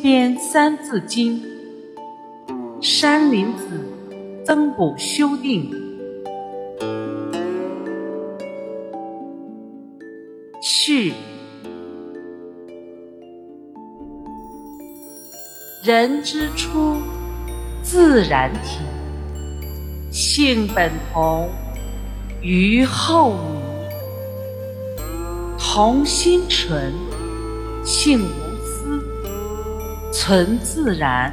编《三字经》，山林子增补修订。序：人之初，自然体，性本同，于后移。同心纯，性无，存自然，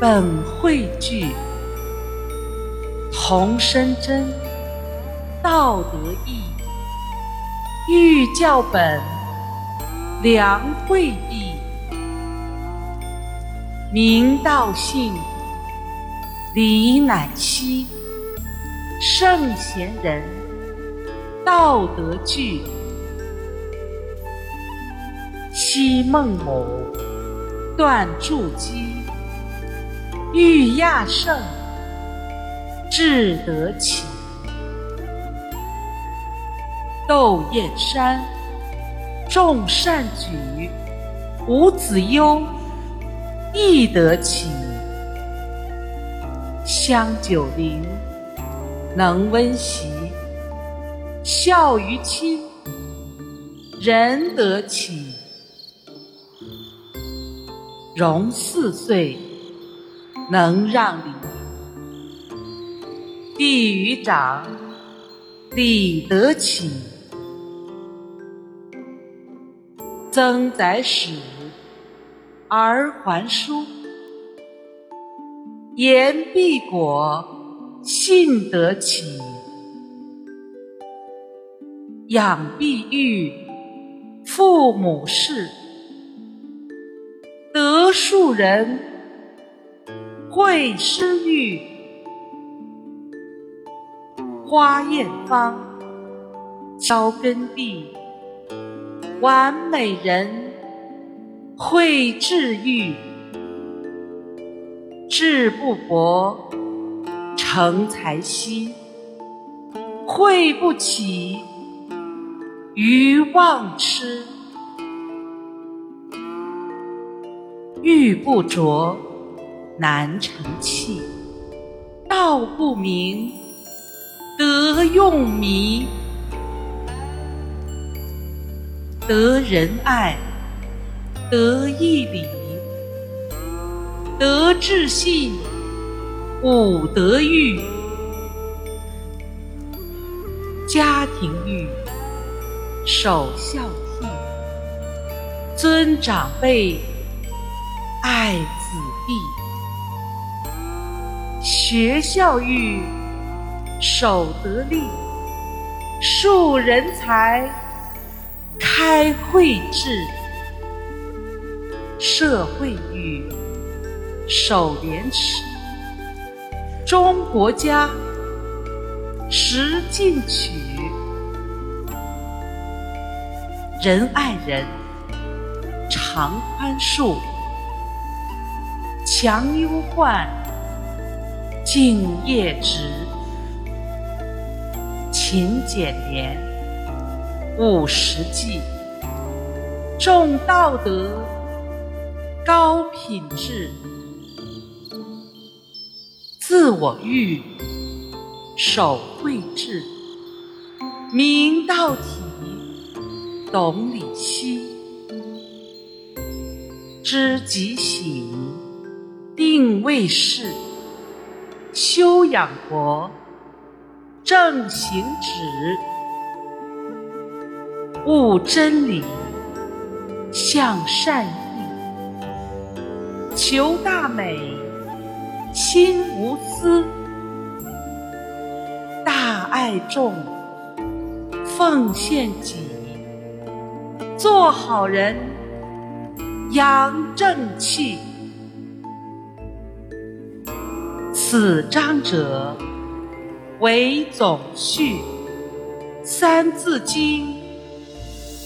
本汇聚。同声真，道德义。欲教本，良慧毕。明道性，理乃息。圣贤人，道德具。昔孟母，断柱击，欲亚圣，志得启。窦燕山，众善举，伍子胥，亦得启。香九龄，能温席，孝于亲，仁得启。融四岁，能让梨，弟于长，礼得启。曾载使而还书，言必果，信得起。养必育，父母事，树人，会施育。花艳芳，娇根蒂。完美人，会治愈；志不博，成才稀；慧不起，愚妄痴；玉不琢，难成器；道不明，得用迷。得仁爱，得义理，得智信，五德育。家庭育，首孝悌，尊长辈，爱子弟。学校育，守德立，树人才。开慧智，社会育，守廉耻，忠国家，实进取，仁爱人，常宽恕，强忧患，敬业直，勤俭廉。务实际，重道德，高品质，自我育，守慧智，明道体，懂理析，知己喜，定位事，修养国，正行止。悟真理，向善意，求大美，心无私，大爱众，奉献己，做好人，扬正气。此章者为总序，《三字经》。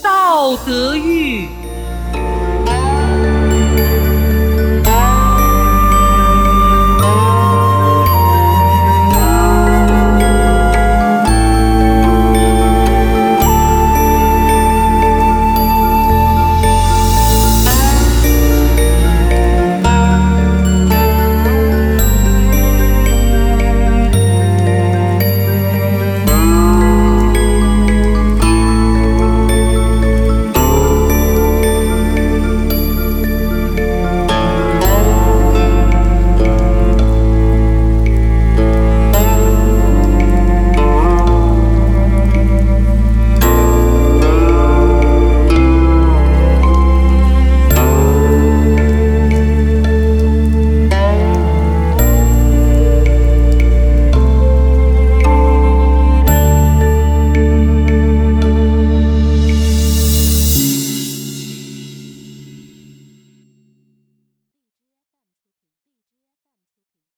道德育。